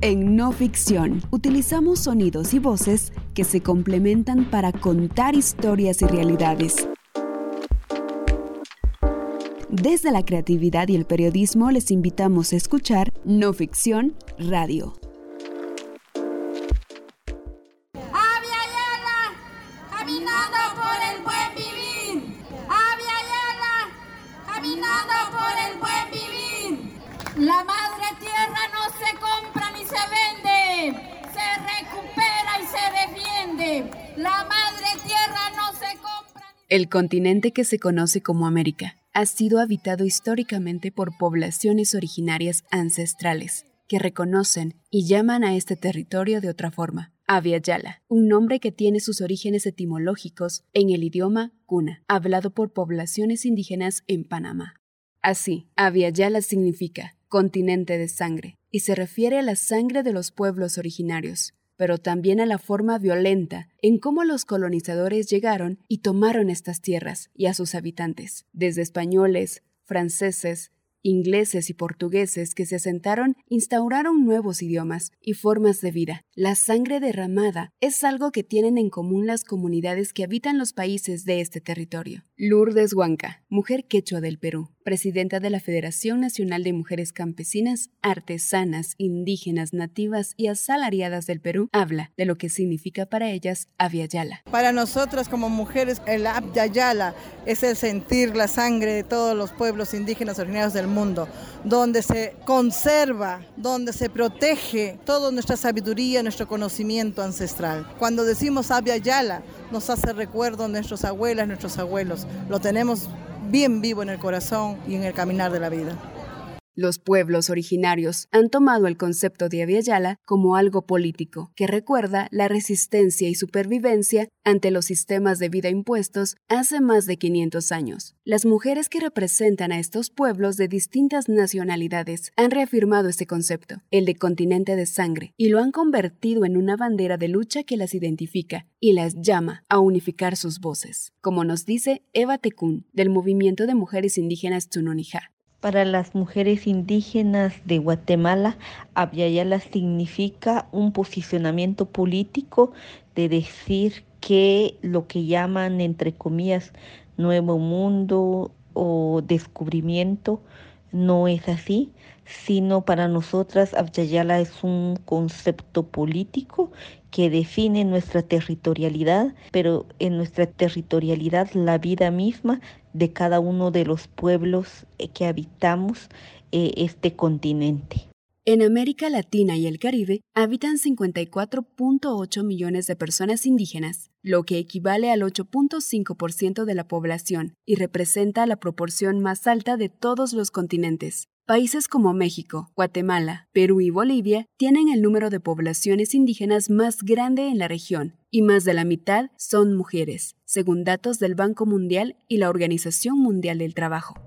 En no ficción, utilizamos sonidos y voces que se complementan para contar historias y realidades. Desde la creatividad y el periodismo les invitamos a escuchar No Ficción Radio. El continente que se conoce como América ha sido habitado históricamente por poblaciones originarias ancestrales que reconocen y llaman a este territorio de otra forma. Yala, un nombre que tiene sus orígenes etimológicos en el idioma cuna, hablado por poblaciones indígenas en Panamá. Así, Yala significa continente de sangre, y se refiere a la sangre de los pueblos originarios, pero también a la forma violenta en cómo los colonizadores llegaron y tomaron estas tierras y a sus habitantes, desde españoles, franceses, ingleses y portugueses que se asentaron instauraron nuevos idiomas y formas de vida. La sangre derramada es algo que tienen en común las comunidades que habitan los países de este territorio. Lourdes Huanca, mujer quechua del Perú, presidenta de la Federación Nacional de Mujeres Campesinas, Artesanas, Indígenas, Nativas y Asalariadas del Perú, habla de lo que significa para ellas Avyayala. Para nosotras como mujeres, el Avyayala es el sentir la sangre de todos los pueblos indígenas originarios del mundo, donde se conserva, donde se protege toda nuestra sabiduría, nuestro conocimiento ancestral. Cuando decimos Avyayala, nos hace recuerdo nuestros abuelas, nuestros abuelos. Lo tenemos bien vivo en el corazón y en el caminar de la vida. Los pueblos originarios han tomado el concepto de Aviala como algo político, que recuerda la resistencia y supervivencia ante los sistemas de vida impuestos hace más de 500 años. Las mujeres que representan a estos pueblos de distintas nacionalidades han reafirmado este concepto, el de continente de sangre, y lo han convertido en una bandera de lucha que las identifica y las llama a unificar sus voces, como nos dice Eva Tecún, del movimiento de mujeres indígenas Tunonijá. Para las mujeres indígenas de Guatemala, Abyayala significa un posicionamiento político de decir que lo que llaman, entre comillas, nuevo mundo o descubrimiento no es así, sino para nosotras Abyayala es un concepto político que define nuestra territorialidad, pero en nuestra territorialidad la vida misma de cada uno de los pueblos eh, que habitamos eh, este continente. En América Latina y el Caribe habitan 54.8 millones de personas indígenas, lo que equivale al 8.5% de la población y representa la proporción más alta de todos los continentes. Países como México, Guatemala, Perú y Bolivia tienen el número de poblaciones indígenas más grande en la región, y más de la mitad son mujeres, según datos del Banco Mundial y la Organización Mundial del Trabajo.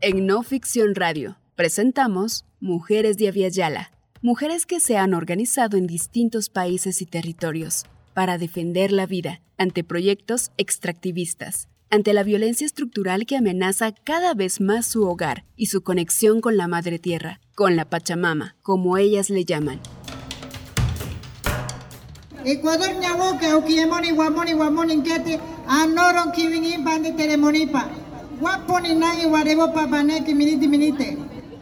En No Ficción Radio presentamos Mujeres de Aviala, mujeres que se han organizado en distintos países y territorios para defender la vida ante proyectos extractivistas, ante la violencia estructural que amenaza cada vez más su hogar y su conexión con la Madre Tierra, con la Pachamama, como ellas le llaman. Ecuador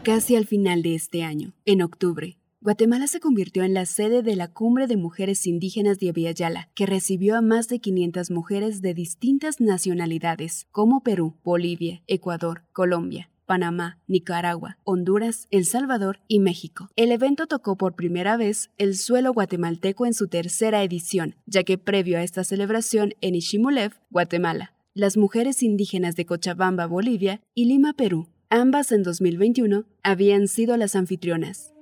Casi al final de este año, en octubre, Guatemala se convirtió en la sede de la Cumbre de Mujeres Indígenas de Aviala, que recibió a más de 500 mujeres de distintas nacionalidades, como Perú, Bolivia, Ecuador, Colombia, Panamá, Nicaragua, Honduras, El Salvador y México. El evento tocó por primera vez el suelo guatemalteco en su tercera edición, ya que previo a esta celebración en Ishimulev, Guatemala, las mujeres indígenas de Cochabamba, Bolivia y Lima, Perú, ambas en 2021, habían sido las anfitrionas.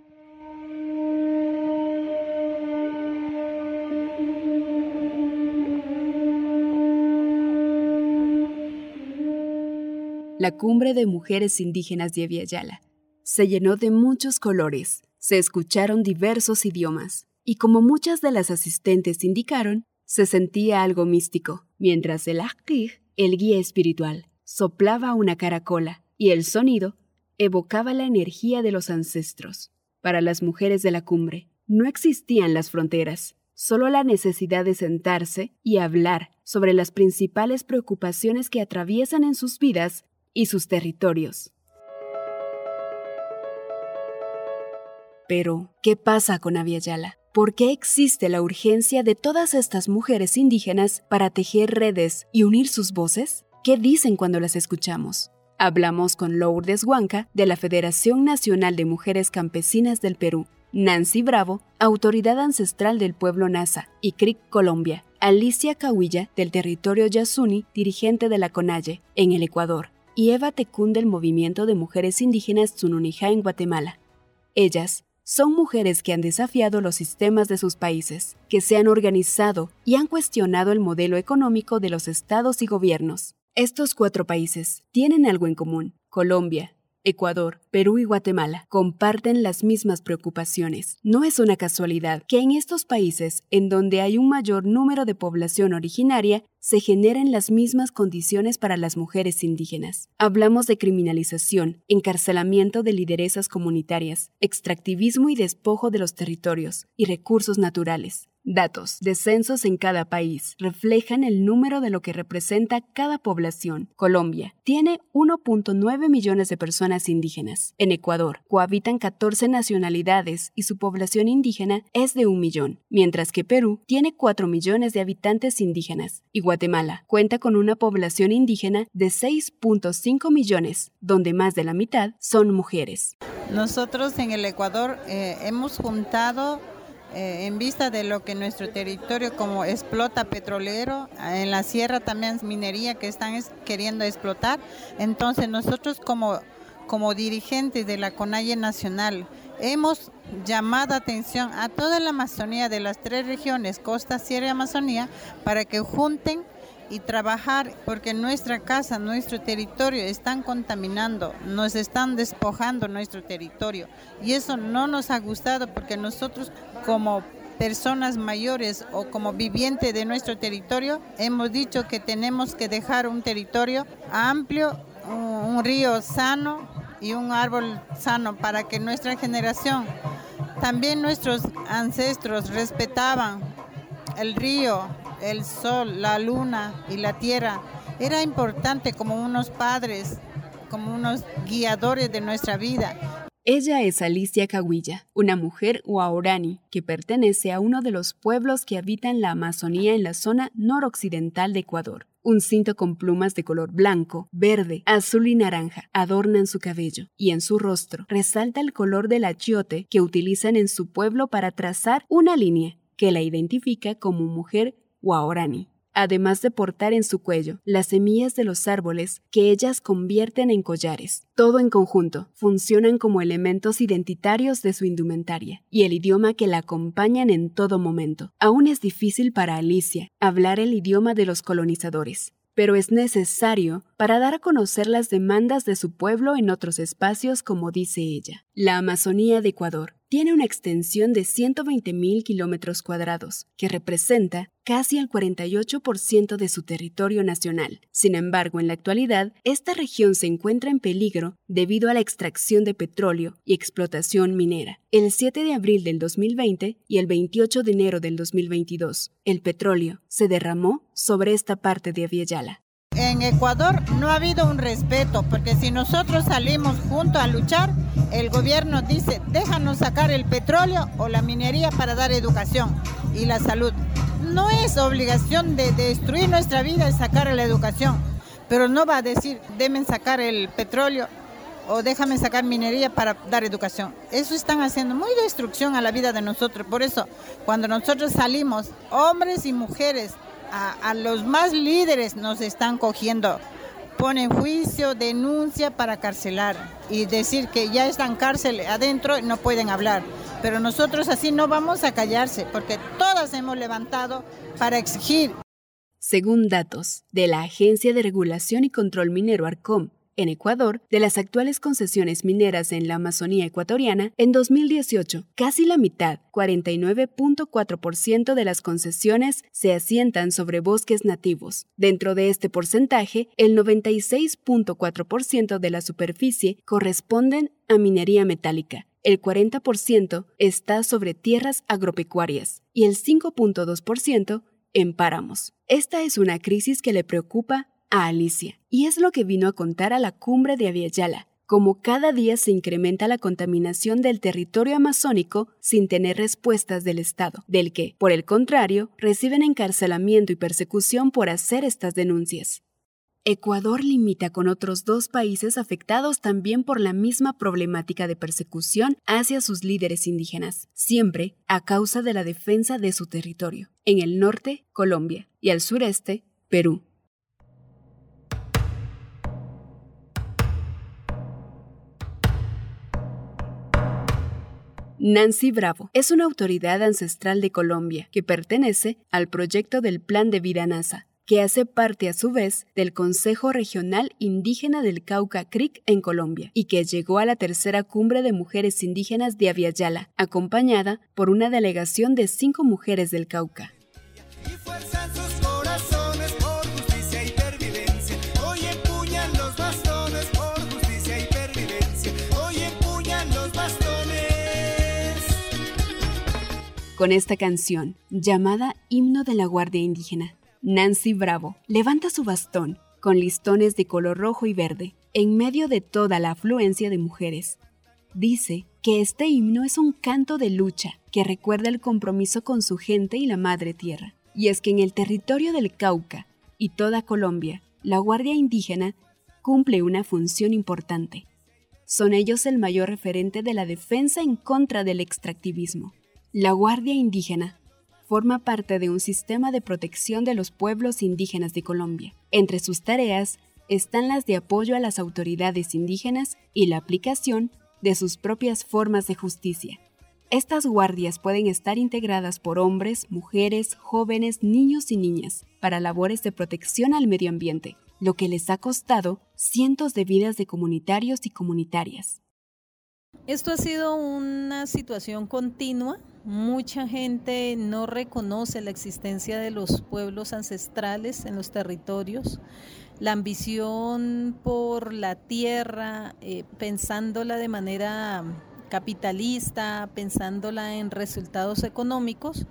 La cumbre de mujeres indígenas de Aviala. Se llenó de muchos colores, se escucharon diversos idiomas, y como muchas de las asistentes indicaron, se sentía algo místico, mientras el Aktig, el guía espiritual, soplaba una caracola y el sonido evocaba la energía de los ancestros. Para las mujeres de la cumbre, no existían las fronteras, solo la necesidad de sentarse y hablar sobre las principales preocupaciones que atraviesan en sus vidas y sus territorios. Pero, ¿qué pasa con Aviala? ¿Por qué existe la urgencia de todas estas mujeres indígenas para tejer redes y unir sus voces? ¿Qué dicen cuando las escuchamos? Hablamos con Lourdes Huanca de la Federación Nacional de Mujeres Campesinas del Perú, Nancy Bravo, autoridad ancestral del pueblo Nasa, y CRIC Colombia, Alicia Cahuilla del territorio Yasuni, dirigente de la CONAYE, en el Ecuador, y Eva Tecún del Movimiento de Mujeres Indígenas Tsununijá en Guatemala. Ellas son mujeres que han desafiado los sistemas de sus países, que se han organizado y han cuestionado el modelo económico de los estados y gobiernos. Estos cuatro países tienen algo en común. Colombia, Ecuador, Perú y Guatemala comparten las mismas preocupaciones. No es una casualidad que en estos países, en donde hay un mayor número de población originaria, se generen las mismas condiciones para las mujeres indígenas. Hablamos de criminalización, encarcelamiento de lideresas comunitarias, extractivismo y despojo de los territorios y recursos naturales. Datos de censos en cada país reflejan el número de lo que representa cada población. Colombia tiene 1.9 millones de personas indígenas. En Ecuador cohabitan 14 nacionalidades y su población indígena es de un millón, mientras que Perú tiene 4 millones de habitantes indígenas y Guatemala cuenta con una población indígena de 6.5 millones, donde más de la mitad son mujeres. Nosotros en el Ecuador eh, hemos juntado eh, en vista de lo que nuestro territorio como explota petrolero, en la sierra también minería que están queriendo explotar. Entonces nosotros como, como dirigentes de la CONAIE Nacional hemos llamado atención a toda la Amazonía de las tres regiones, costa, sierra y Amazonía, para que junten y trabajar porque nuestra casa, nuestro territorio están contaminando, nos están despojando nuestro territorio. Y eso no nos ha gustado porque nosotros como personas mayores o como vivientes de nuestro territorio hemos dicho que tenemos que dejar un territorio amplio, un, río sano y un árbol sano para que nuestra generación, también nuestros ancestros respetaban el río, el sol, la luna y la tierra. Era importante como unos padres, como unos guiadores de nuestra vida. Ella es Alicia Cahuilla, una mujer huaorani que pertenece a uno de los pueblos que habitan la Amazonía en la zona noroccidental de Ecuador. Un cinto con plumas de color blanco, verde, azul y naranja adornan su cabello y en su rostro resalta el color del achiote que utilizan en su pueblo para trazar una línea que la identifica como mujer Waorani, además de portar en su cuello las semillas de los árboles que ellas convierten en collares. Todo en conjunto funcionan como elementos identitarios de su indumentaria y el idioma que la acompañan en todo momento. Aún es difícil para Alicia hablar el idioma de los colonizadores, pero es necesario para dar a conocer las demandas de su pueblo en otros espacios, como dice ella. La Amazonía de Ecuador tiene una extensión de 120.000 kilómetros cuadrados, que representa casi el 48% de su territorio nacional. Sin embargo, en la actualidad, esta región se encuentra en peligro debido a la extracción de petróleo y explotación minera. El 7 de abril del 2020 y el 28 de enero del 2022, el petróleo se derramó sobre esta parte de Aviala. En Ecuador no ha habido un respeto, porque si nosotros salimos juntos a luchar, el gobierno dice, déjanos sacar el petróleo o la minería para dar educación y la salud. No es obligación de, destruir nuestra vida y sacar la educación, pero no va a decir, démen sacar el petróleo o déjame sacar minería para dar educación. Eso están haciendo muy destrucción a la vida de nosotros. Por eso, cuando nosotros salimos, hombres y mujeres, a, los más líderes nos están cogiendo. Ponen juicio, denuncia para carcelar y decir que ya están cárcel adentro y no pueden hablar. Pero nosotros así no vamos a callarse porque todas hemos levantado para exigir. Según datos de la Agencia de Regulación y Control Minero ARCOM, En Ecuador, de las actuales concesiones mineras en la Amazonía ecuatoriana, en 2018, casi la mitad, 49.4% de las concesiones se asientan sobre bosques nativos. Dentro de este porcentaje, el 96.4% de la superficie corresponden a minería metálica, el 40% está sobre tierras agropecuarias y el 5.2% en páramos. Esta es una crisis que le preocupa a Alicia y es lo que vino a contar a la cumbre de Aviala. Como cada día se incrementa la contaminación del territorio amazónico sin tener respuestas del Estado, del que, por el contrario, reciben encarcelamiento y persecución por hacer estas denuncias. Ecuador limita con otros dos países afectados también por la misma problemática de persecución hacia sus líderes indígenas, siempre a causa de la defensa de su territorio. En el norte, Colombia, y al sureste, Perú. Nancy Bravo es una autoridad ancestral de Colombia que pertenece al proyecto del Plan de Vida NASA, que hace parte a su vez del Consejo Regional Indígena del Cauca Creek en Colombia y que llegó a la tercera cumbre de mujeres indígenas de Aviala, acompañada por una delegación de cinco mujeres del Cauca. Con esta canción, llamada Himno de la Guardia Indígena, Nancy Bravo levanta su bastón con listones de color rojo y verde en medio de toda la afluencia de mujeres. Dice que este himno es un canto de lucha que recuerda el compromiso con su gente y la madre tierra. Y es que en el territorio del Cauca y toda Colombia, la Guardia Indígena cumple una función importante. Son ellos el mayor referente de la defensa en contra del extractivismo. La Guardia Indígena forma parte de un sistema de protección de los pueblos indígenas de Colombia. Entre sus tareas están las de apoyo a las autoridades indígenas y la aplicación de sus propias formas de justicia. Estas guardias pueden estar integradas por hombres, mujeres, jóvenes, niños y niñas para labores de protección al medio ambiente, lo que les ha costado cientos de vidas de comunitarios y comunitarias. Esto ha sido una situación continua Mucha gente no reconoce la existencia de los pueblos ancestrales en los territorios. La ambición por la tierra, eh, pensándola de manera capitalista, pensándola en resultados económicos,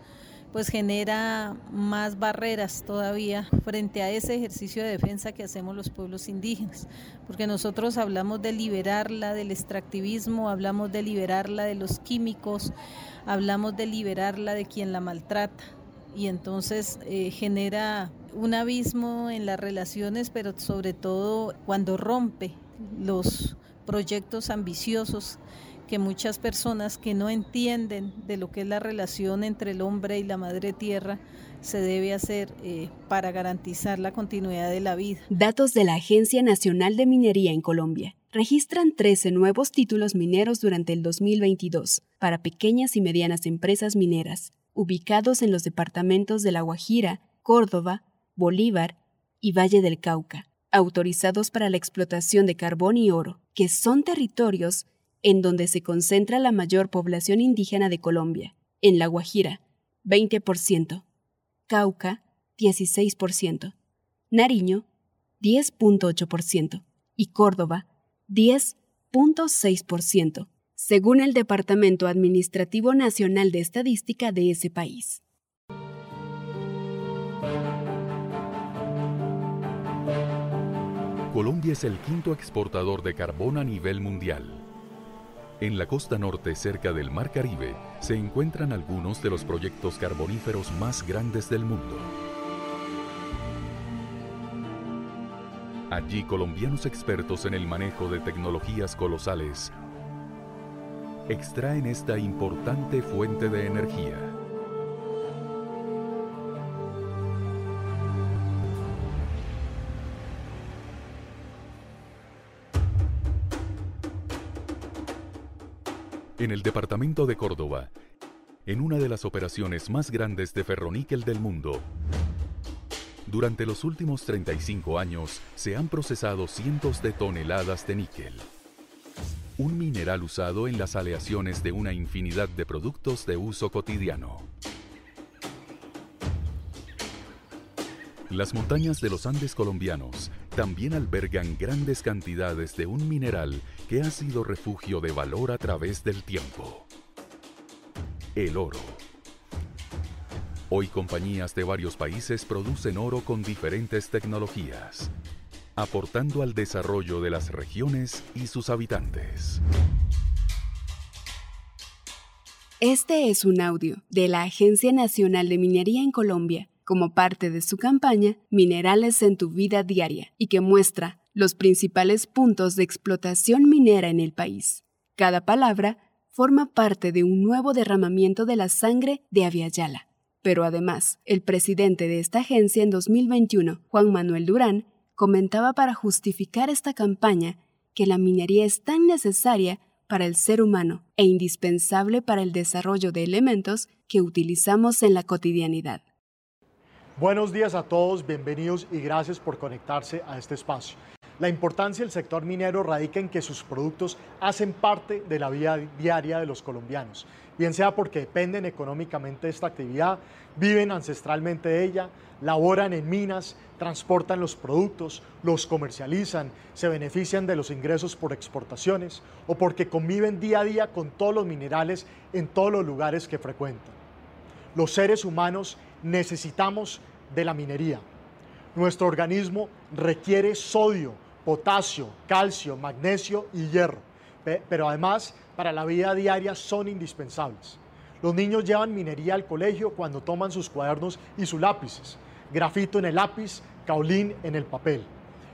pues genera más barreras todavía frente a ese ejercicio de defensa que hacemos los pueblos indígenas, porque nosotros hablamos de liberarla del extractivismo, hablamos de liberarla de los químicos, hablamos de liberarla de quien la maltrata. Y entonces eh, genera un abismo en las relaciones, pero sobre todo cuando rompe los proyectos ambiciosos que muchas personas que no entienden de lo que es la relación entre el hombre y la madre tierra se debe hacer eh, para garantizar la continuidad de la vida. Datos de la Agencia Nacional de Minería en Colombia registran 13 nuevos títulos mineros durante el 2022 para pequeñas y medianas empresas mineras, ubicados en los departamentos de La Guajira, Córdoba, Bolívar y Valle del Cauca, autorizados para la explotación de carbón y oro, que son territorios en donde se concentra la mayor población indígena de Colombia. En La Guajira, 20%. Cauca, 16%. Nariño, 10.8%. Y Córdoba, 10.6%, según el Departamento Administrativo Nacional de Estadística de ese país. Colombia es el quinto exportador de carbón a nivel mundial. En la costa norte, cerca del Mar Caribe, se encuentran algunos de los proyectos carboníferos más grandes del mundo. Allí colombianos expertos en el manejo de tecnologías colosales extraen esta importante fuente de energía. En el departamento de Córdoba, en una de las operaciones más grandes de ferroníquel del mundo, Durante los últimos 35 años se han procesado cientos de toneladas de níquel, un mineral usado en las aleaciones de una infinidad de productos de uso cotidiano. Las montañas de los Andes colombianos también albergan grandes cantidades de un mineral que ha sido refugio de valor a través del tiempo. El oro. Hoy compañías de varios países producen oro con diferentes tecnologías, aportando al desarrollo de las regiones y sus habitantes. Este es un audio de la Agencia Nacional de Minería en Colombia como parte de su campaña Minerales en tu vida diaria y que muestra los principales puntos de explotación minera en el país. Cada palabra forma parte de un nuevo derramamiento de la sangre de Aviala. Pero además, el presidente de esta agencia en 2021, Juan Manuel Durán, comentaba para justificar esta campaña que la minería es tan necesaria para el ser humano e indispensable para el desarrollo de elementos que utilizamos en la cotidianidad. Buenos días a todos, bienvenidos y gracias por conectarse a este espacio. La importancia del sector minero radica en que sus productos hacen parte de la vida diaria de los colombianos bien sea porque dependen económicamente de esta actividad, viven ancestralmente de ella, laboran en minas, transportan los productos, los comercializan, se benefician de los ingresos por exportaciones o porque conviven día a día con todos los minerales en todos los lugares que frecuentan. Los seres humanos necesitamos de la minería. Nuestro organismo requiere sodio, potasio, calcio, magnesio y hierro, pero además para la vida diaria son indispensables. Los niños llevan minería al colegio cuando toman sus cuadernos y sus lápices, grafito en el lápiz, caolín en el papel.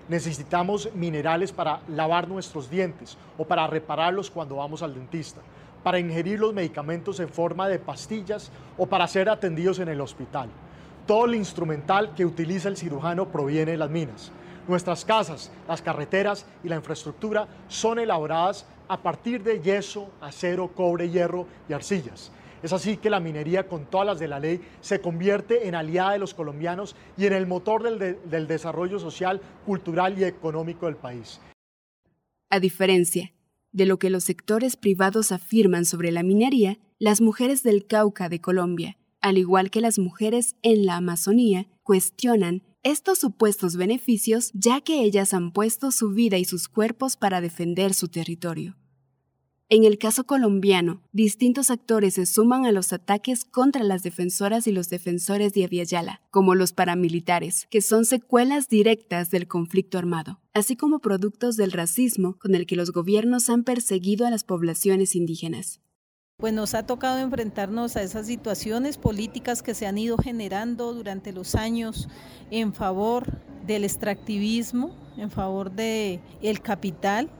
Necesitamos minerales para lavar nuestros dientes o para repararlos cuando vamos al dentista, para ingerir los medicamentos en forma de pastillas o para ser atendidos en el hospital. Todo el instrumental que utiliza el cirujano proviene de las minas. Nuestras casas, las carreteras y la infraestructura son elaboradas a partir de yeso, acero, cobre, hierro y arcillas. Es así que la minería, con todas las de la ley, se convierte en aliada de los colombianos y en el motor del, desarrollo social, cultural y económico del país. A diferencia de lo que los sectores privados afirman sobre la minería, las mujeres del Cauca de Colombia, al igual que las mujeres en la Amazonía, cuestionan estos supuestos beneficios ya que ellas han puesto su vida y sus cuerpos para defender su territorio. En el caso colombiano, distintos actores se suman a los ataques contra las defensoras y los defensores de Aviala, como los paramilitares, que son secuelas directas del conflicto armado, así como productos del racismo con el que los gobiernos han perseguido a las poblaciones indígenas. Pues nos ha tocado enfrentarnos a esas situaciones políticas que se han ido generando durante los años en favor del extractivismo, en favor del el capital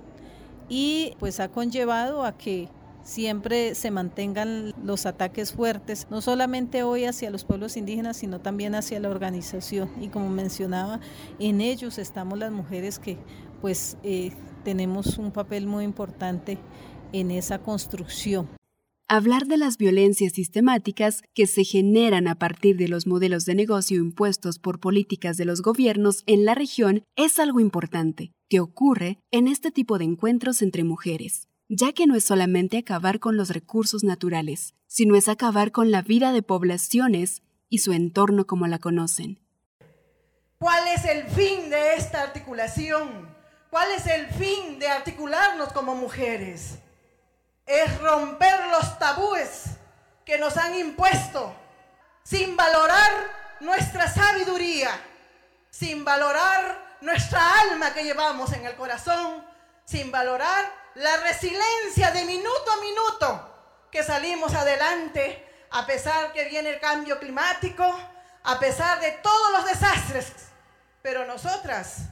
y pues ha conllevado a que siempre se mantengan los ataques fuertes, no solamente hoy hacia los pueblos indígenas, sino también hacia la organización. Y como mencionaba, en ellos estamos las mujeres que pues eh, tenemos un papel muy importante en esa construcción hablar de las violencias sistemáticas que se generan a partir de los modelos de negocio impuestos por políticas de los gobiernos en la región es algo importante, que ocurre en este tipo de encuentros entre mujeres, ya que no es solamente acabar con los recursos naturales, sino es acabar con la vida de poblaciones y su entorno como la conocen. ¿Cuál es el fin de esta articulación? ¿Cuál es el fin de articularnos como mujeres? es romper los tabúes que nos han impuesto sin valorar nuestra sabiduría, sin valorar nuestra alma que llevamos en el corazón, sin valorar la resiliencia de minuto a minuto que salimos adelante a pesar que viene el cambio climático, a pesar de todos los desastres. Pero nosotras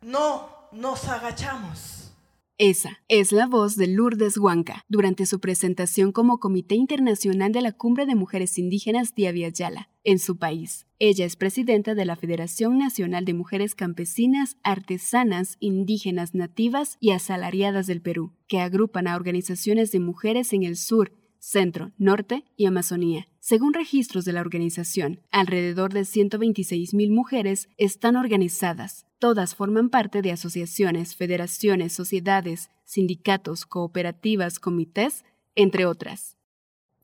no nos agachamos. Esa es la voz de Lourdes Huanca durante su presentación como Comité Internacional de la Cumbre de Mujeres Indígenas de Aviala, en su país. Ella es presidenta de la Federación Nacional de Mujeres Campesinas, Artesanas, Indígenas, Nativas y Asalariadas del Perú, que agrupan a organizaciones de mujeres en el sur, Centro, Norte y Amazonía. Según registros de la organización, alrededor de 126.000 mujeres están organizadas. Todas forman parte de asociaciones, federaciones, sociedades, sindicatos, cooperativas, comités, entre otras.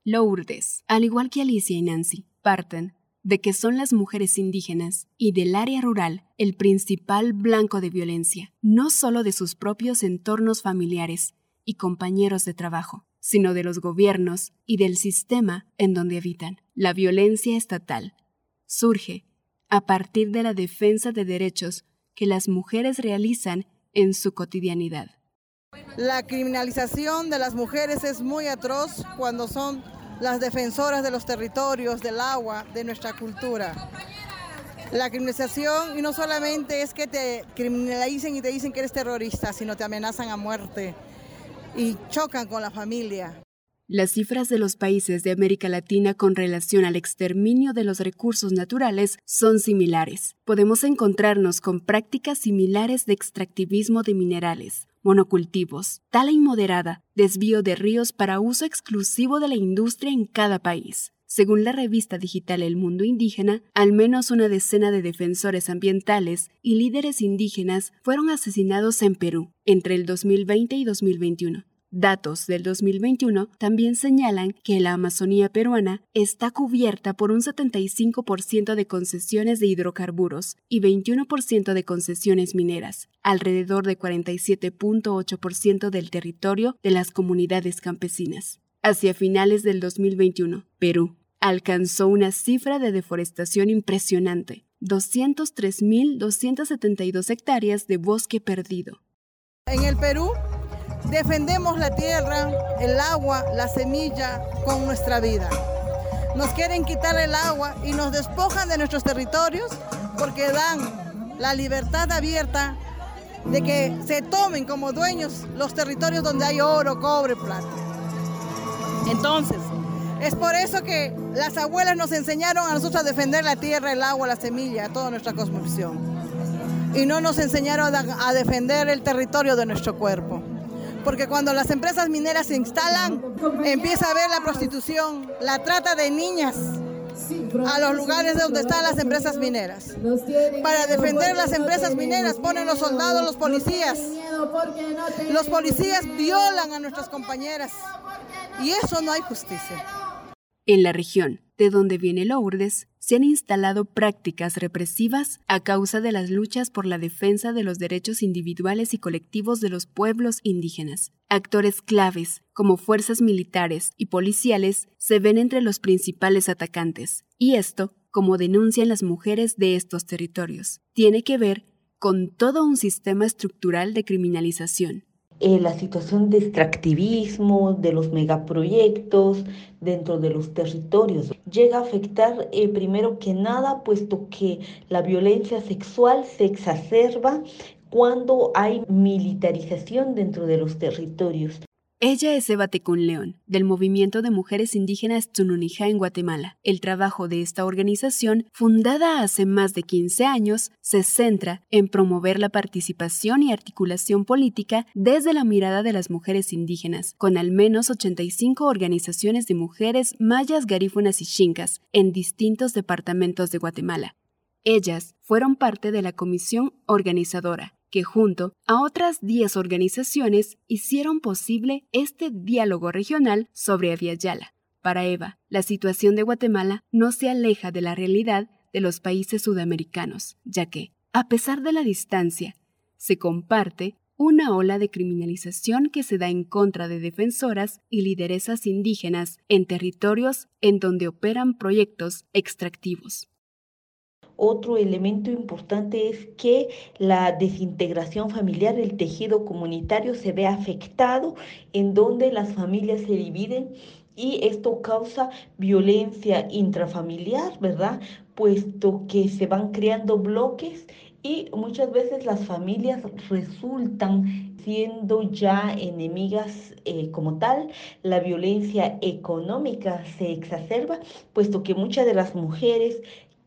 Lourdes, al igual que Alicia y Nancy, parten de que son las mujeres indígenas y del área rural el principal blanco de violencia, no solo de sus propios entornos familiares y compañeros de trabajo, sino de los gobiernos y del sistema en donde habitan. La violencia estatal surge a partir de la defensa de derechos que las mujeres realizan en su cotidianidad. La criminalización de las mujeres es muy atroz cuando son las defensoras de los territorios, del agua, de nuestra cultura. La criminalización, y no solamente es que te criminalicen y te dicen que eres terrorista, sino te amenazan a muerte y chocan con la familia. Las cifras de los países de América Latina con relación al exterminio de los recursos naturales son similares. Podemos encontrarnos con prácticas similares de extractivismo de minerales, monocultivos, tala inmoderada, desvío de ríos para uso exclusivo de la industria en cada país. Según la revista digital El Mundo Indígena, al menos una decena de defensores ambientales y líderes indígenas fueron asesinados en Perú entre el 2020 y 2021. Datos del 2021 también señalan que la Amazonía peruana está cubierta por un 75% de concesiones de hidrocarburos y 21% de concesiones mineras, alrededor de 47.8% del territorio de las comunidades campesinas. Hacia finales del 2021, Perú alcanzó una cifra de deforestación impresionante, 203.272 hectáreas de bosque perdido. En el Perú Defendemos la tierra, el agua, la semilla con nuestra vida. Nos quieren quitar el agua y nos despojan de nuestros territorios porque dan la libertad abierta de que se tomen como dueños los territorios donde hay oro, cobre, plata. Entonces, es por eso que las abuelas nos enseñaron a nosotros a defender la tierra, el agua, la semilla, toda nuestra cosmovisión. Y no nos enseñaron a, defender el territorio de nuestro cuerpo porque cuando las empresas mineras se instalan, empieza a haber la prostitución, la trata de niñas a los lugares donde están las empresas mineras. Para defender las empresas mineras ponen los soldados, los policías. Los policías violan a nuestras compañeras y eso no hay justicia. En la región de donde viene Lourdes, se han instalado prácticas represivas a causa de las luchas por la defensa de los derechos individuales y colectivos de los pueblos indígenas. Actores claves, como fuerzas militares y policiales, se ven entre los principales atacantes, y esto, como denuncian las mujeres de estos territorios, tiene que ver con todo un sistema estructural de criminalización, eh, la situación de extractivismo, de los megaproyectos dentro de los territorios. Llega a afectar eh, primero que nada, puesto que la violencia sexual se exacerba cuando hay militarización dentro de los territorios. Ella es Eva Tecún León, del Movimiento de Mujeres Indígenas Tsununijá en Guatemala. El trabajo de esta organización, fundada hace más de 15 años, se centra en promover la participación y articulación política desde la mirada de las mujeres indígenas, con al menos 85 organizaciones de mujeres mayas, garífunas y chincas en distintos departamentos de Guatemala. Ellas fueron parte de la comisión organizadora, que junto a otras 10 organizaciones hicieron posible este diálogo regional sobre Aviala. Para Eva, la situación de Guatemala no se aleja de la realidad de los países sudamericanos, ya que, a pesar de la distancia, se comparte una ola de criminalización que se da en contra de defensoras y lideresas indígenas en territorios en donde operan proyectos extractivos. Otro elemento importante es que la desintegración familiar, el tejido comunitario se ve afectado, en donde las familias se dividen y esto causa violencia intrafamiliar, ¿verdad? Puesto que se van creando bloques y muchas veces las familias resultan siendo ya enemigas eh, como tal, la violencia económica se exacerba, puesto que muchas de las mujeres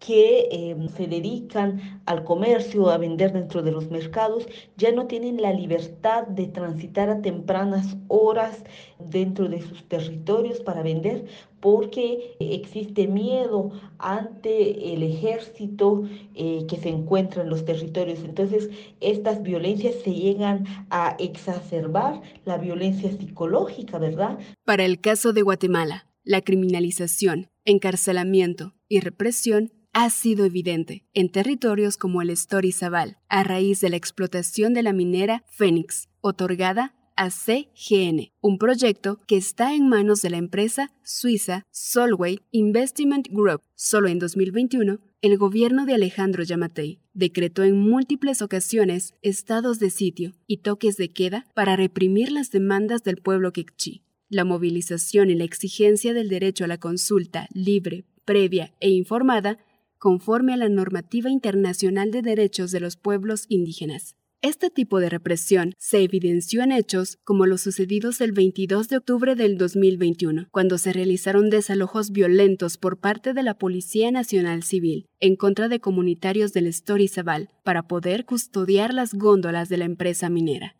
que em, se dedican al comercio, a vender dentro de los mercados, ya no tienen la libertad de transitar a tempranas horas dentro de sus territorios para vender porque existe miedo ante el ejército eh, que se encuentra en los territorios. Entonces, estas violencias se llegan a exacerbar, la violencia psicológica, ¿verdad? Para el caso de Guatemala, la criminalización, encarcelamiento y represión ha sido evidente en territorios como el Zaval, a raíz de la explotación de la minera Fénix, otorgada a CGN, un proyecto que está en manos de la empresa suiza Solway Investment Group. Solo en 2021, el gobierno de Alejandro Yamatei decretó en múltiples ocasiones estados de sitio y toques de queda para reprimir las demandas del pueblo quechí. La movilización y la exigencia del derecho a la consulta libre, previa e informada conforme a la normativa internacional de derechos de los pueblos indígenas. Este tipo de represión se evidenció en hechos como los sucedidos el 22 de octubre del 2021, cuando se realizaron desalojos violentos por parte de la Policía Nacional Civil en contra de comunitarios del Zaval para poder custodiar las góndolas de la empresa minera.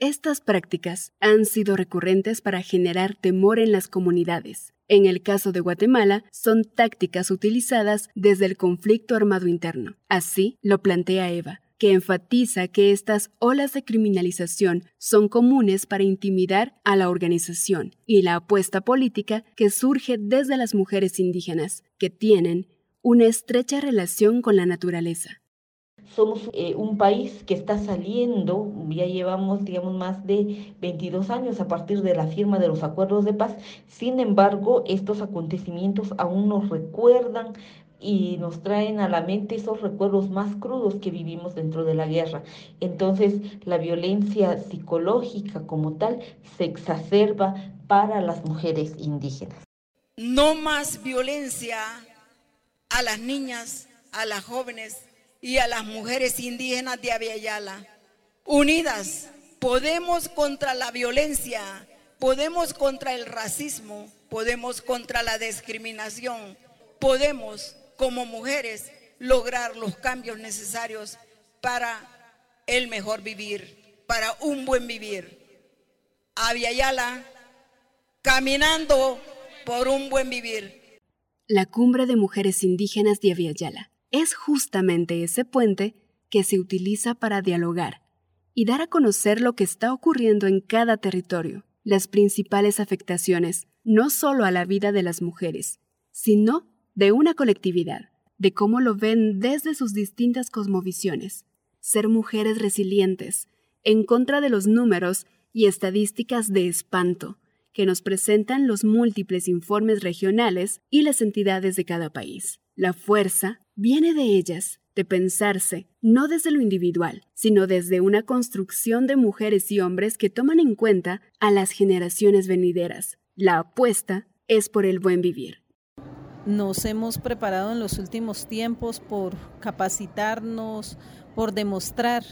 Estas prácticas han sido recurrentes para generar temor en las comunidades, en el caso de Guatemala, son tácticas utilizadas desde el conflicto armado interno. Así lo plantea Eva, que enfatiza que estas olas de criminalización son comunes para intimidar a la organización y la apuesta política que surge desde las mujeres indígenas, que tienen una estrecha relación con la naturaleza. Somos eh, un país que está saliendo, ya llevamos, digamos, más de 22 años a partir de la firma de los acuerdos de paz. Sin embargo, estos acontecimientos aún nos recuerdan y nos traen a la mente esos recuerdos más crudos que vivimos dentro de la guerra. Entonces, la violencia psicológica como tal se exacerba para las mujeres indígenas. No más violencia a las niñas, a las jóvenes y a las mujeres indígenas de Aviala. Unidas, podemos contra la violencia, podemos contra el racismo, podemos contra la discriminación, podemos como mujeres lograr los cambios necesarios para el mejor vivir, para un buen vivir. Aviala, caminando por un buen vivir. La cumbre de mujeres indígenas de Aviala es justamente ese puente que se utiliza para dialogar y dar a conocer lo que está ocurriendo en cada territorio, las principales afectaciones, no solo a la vida de las mujeres, sino de una colectividad, de cómo lo ven desde sus distintas cosmovisiones, ser mujeres resilientes, en contra de los números y estadísticas de espanto que nos presentan los múltiples informes regionales y las entidades de cada país. La fuerza viene de ellas, de pensarse, no desde lo individual, sino desde una construcción de mujeres y hombres que toman en cuenta a las generaciones venideras. La apuesta es por el buen vivir. Nos hemos preparado en los últimos tiempos por capacitarnos, por demostrar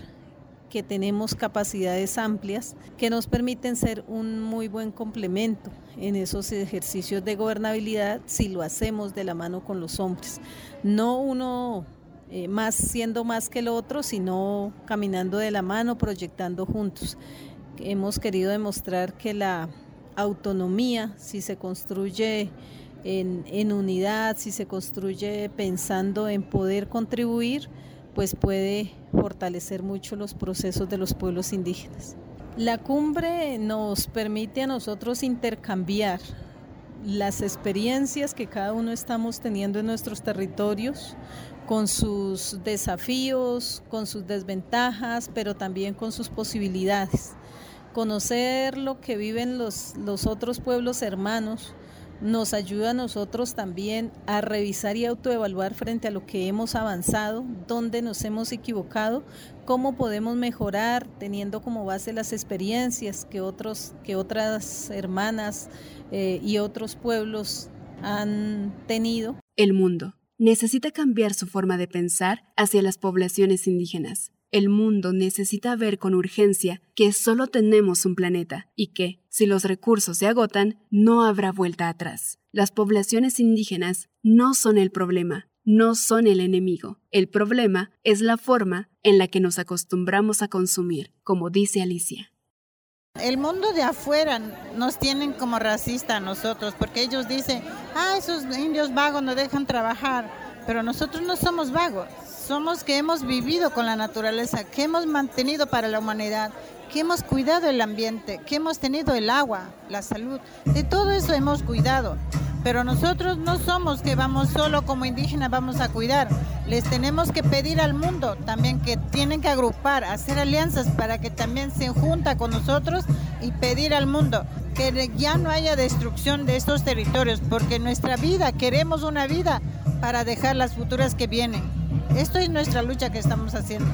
que tenemos capacidades amplias que nos permiten ser un muy buen complemento en esos ejercicios de gobernabilidad si lo hacemos de la mano con los hombres. No uno eh, más siendo más que el otro, sino caminando de la mano, proyectando juntos. Hemos querido demostrar que la autonomía, si se construye en, en unidad, si se construye pensando en poder contribuir, pues puede fortalecer mucho los procesos de los pueblos indígenas. La cumbre nos permite a nosotros intercambiar las experiencias que cada uno estamos teniendo en nuestros territorios, con sus desafíos, con sus desventajas, pero también con sus posibilidades. Conocer lo que viven los, los otros pueblos hermanos, nos ayuda a nosotros también a revisar y autoevaluar frente a lo que hemos avanzado, dónde nos hemos equivocado, cómo podemos mejorar teniendo como base las experiencias que, otros, que otras hermanas eh, y otros pueblos han tenido. El mundo necesita cambiar su forma de pensar hacia las poblaciones indígenas. El mundo necesita ver con urgencia que solo tenemos un planeta y que, si los recursos se agotan, no habrá vuelta atrás. Las poblaciones indígenas no son el problema, no son el enemigo. El problema es la forma en la que nos acostumbramos a consumir, como dice Alicia. El mundo de afuera nos tienen como racista a nosotros, porque ellos dicen, ah, esos indios vagos no dejan trabajar, pero nosotros no somos vagos, somos que hemos vivido con la naturaleza, que hemos mantenido para la humanidad, que hemos cuidado el ambiente, que hemos tenido el agua, la salud, de todo eso hemos cuidado. Pero nosotros no somos que vamos solo como indígenas, vamos a cuidar. Les tenemos que pedir al mundo también que tienen que agrupar, hacer alianzas para que también se junta con nosotros y pedir al mundo que ya no haya destrucción de estos territorios, porque nuestra vida, queremos una vida para dejar las futuras que vienen. Esto es nuestra lucha que estamos haciendo.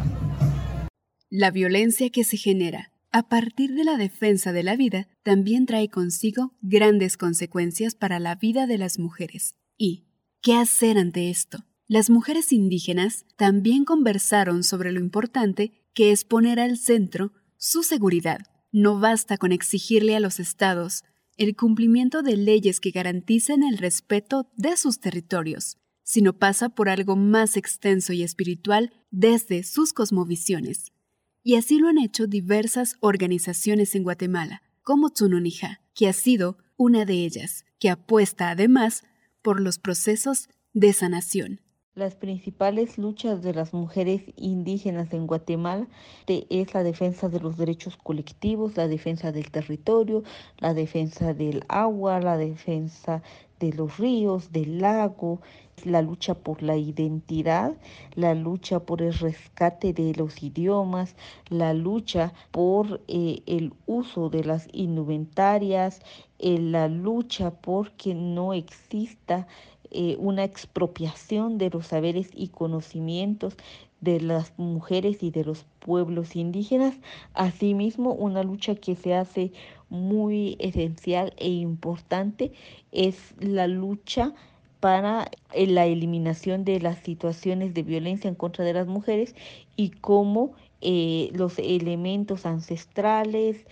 La violencia que se genera a partir de la defensa de la vida también trae consigo grandes consecuencias para la vida de las mujeres. ¿Y qué hacer ante esto? Las mujeres indígenas también conversaron sobre lo importante que es poner al centro su seguridad. No basta con exigirle a los estados el cumplimiento de leyes que garanticen el respeto de sus territorios, sino pasa por algo más extenso y espiritual desde sus cosmovisiones. Y así lo han hecho diversas organizaciones en Guatemala, como Tsununija, que ha sido una de ellas, que apuesta además por los procesos de sanación. Las principales luchas de las mujeres indígenas en Guatemala es la defensa de los derechos colectivos, la defensa del territorio, la defensa del agua, la defensa de los ríos, del lago, la lucha por la identidad, la lucha por el rescate de los idiomas, la lucha por eh, el uso de las indumentarias, eh, la lucha por que no exista eh, una expropiación de los saberes y conocimientos de las mujeres y de los pueblos indígenas, asimismo una lucha que se hace muy esencial e importante es la lucha para eh, la eliminación de las situaciones de violencia en contra de las mujeres y cómo eh, los elementos ancestrales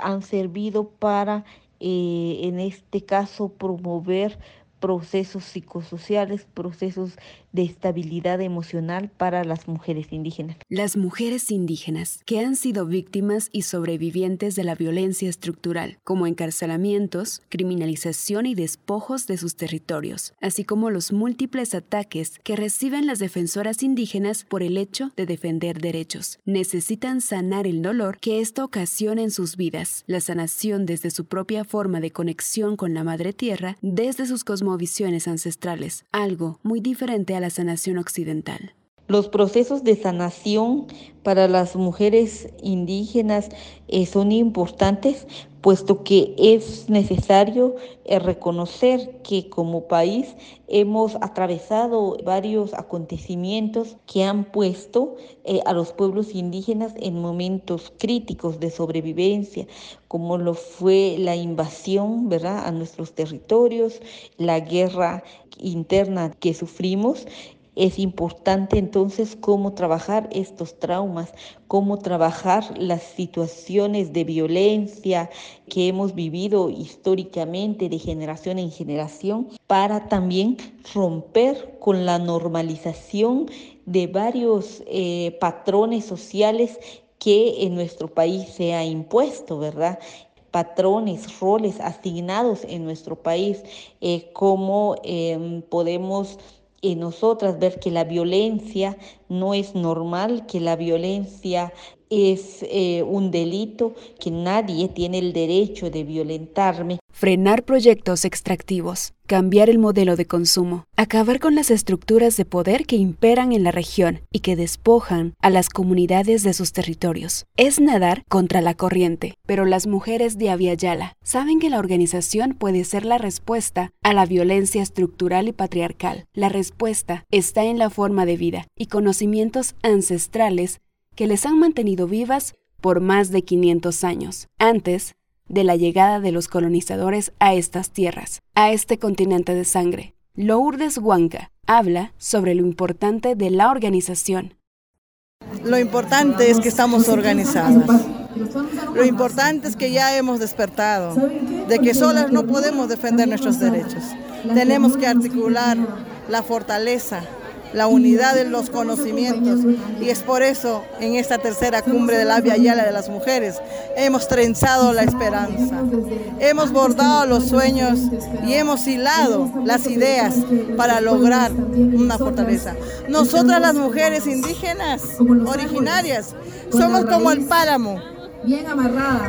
han servido para, en este caso, promover procesos psicosociales, procesos de estabilidad emocional para las mujeres indígenas. Las mujeres indígenas que han sido víctimas y sobrevivientes de la violencia estructural, como encarcelamientos, criminalización y despojos de sus territorios, así como los múltiples ataques que reciben las defensoras indígenas por el hecho de defender derechos. Necesitan sanar el dolor que esto ocasiona en sus vidas, la sanación desde su propia forma de conexión con la Madre Tierra, desde sus cosmovisiones ancestrales, algo muy diferente a la sanación occidental. Los procesos de sanación para las mujeres indígenas eh, son importantes, puesto que es necesario eh, reconocer que como país hemos atravesado varios acontecimientos que han puesto eh, a los pueblos indígenas en momentos críticos de sobrevivencia, como lo fue la invasión ¿verdad? a nuestros territorios, la guerra interna que sufrimos es importante entonces cómo trabajar estos traumas, cómo trabajar las situaciones de violencia que hemos vivido históricamente de generación en generación para también romper con la normalización de varios eh, patrones sociales que en nuestro país se ha impuesto, ¿verdad? patrones, roles asignados en nuestro país, eh, cómo em, podemos en nosotras ver que la violencia no es normal, que la violencia es eh, un delito, que nadie tiene el derecho de violentarme. Frenar proyectos extractivos, cambiar el modelo de consumo, acabar con las estructuras de poder que imperan en la región y que despojan a las comunidades de sus territorios. Es nadar contra la corriente, pero las mujeres de Aviala saben que la organización puede ser la respuesta a la violencia estructural y patriarcal. La respuesta está en la forma de vida y conocimientos ancestrales que les han mantenido vivas por más de 500 años, antes de la llegada de los colonizadores a estas tierras, a este continente de sangre. Lourdes Huanca habla sobre lo importante de la organización. Lo importante es que estamos organizadas. Lo importante es que ya hemos despertado, de que solas no podemos defender nuestros derechos. Tenemos que articular la fortaleza la unidad de los conocimientos. Y es por eso en esta tercera cumbre de la Via Yala de las mujeres hemos trenzado la esperanza, hemos bordado los sueños y hemos hilado las ideas para lograr una fortaleza. Nosotras las mujeres indígenas originarias somos como el páramo.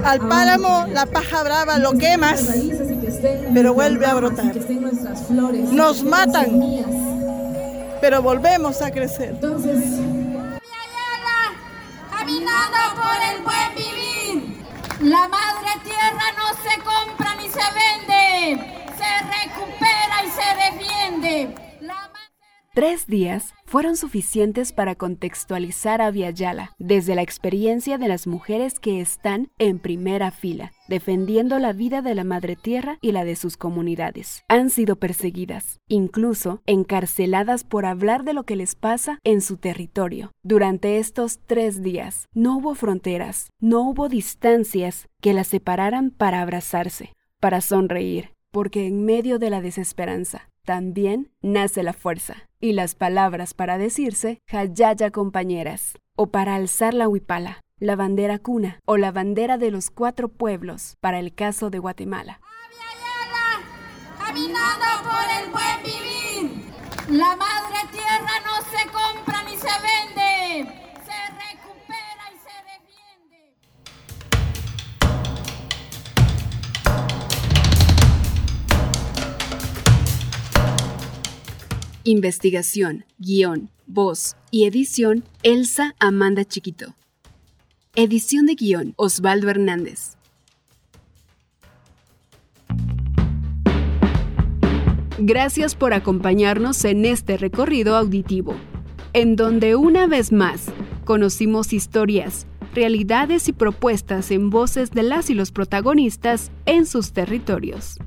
Al páramo la paja brava lo quemas, pero vuelve a brotar. Nos matan, pero volvemos a crecer. Entonces, caminando por el buen vivir. La madre tierra no se compra ni se vende, se recupera y se defiende. Tres días fueron suficientes para contextualizar a Viayala desde la experiencia de las mujeres que están en primera fila, defendiendo la vida de la madre tierra y la de sus comunidades. Han sido perseguidas, incluso encarceladas por hablar de lo que les pasa en su territorio. Durante estos tres días no hubo fronteras, no hubo distancias que las separaran para abrazarse, para sonreír, porque en medio de la desesperanza también nace la fuerza y las palabras para decirse Hayaya compañeras, o para alzar la huipala, la bandera cuna o la bandera de los cuatro pueblos para el caso de Guatemala. Caminando por el buen vivir. La madre tierra no se compra ni se vende, Investigación, guion, voz y edición Elsa Amanda Chiquito. Edición de guion Osvaldo Hernández. Gracias por acompañarnos en este recorrido auditivo, en donde una vez más conocimos historias, realidades y propuestas en voces de las y los protagonistas en sus territorios.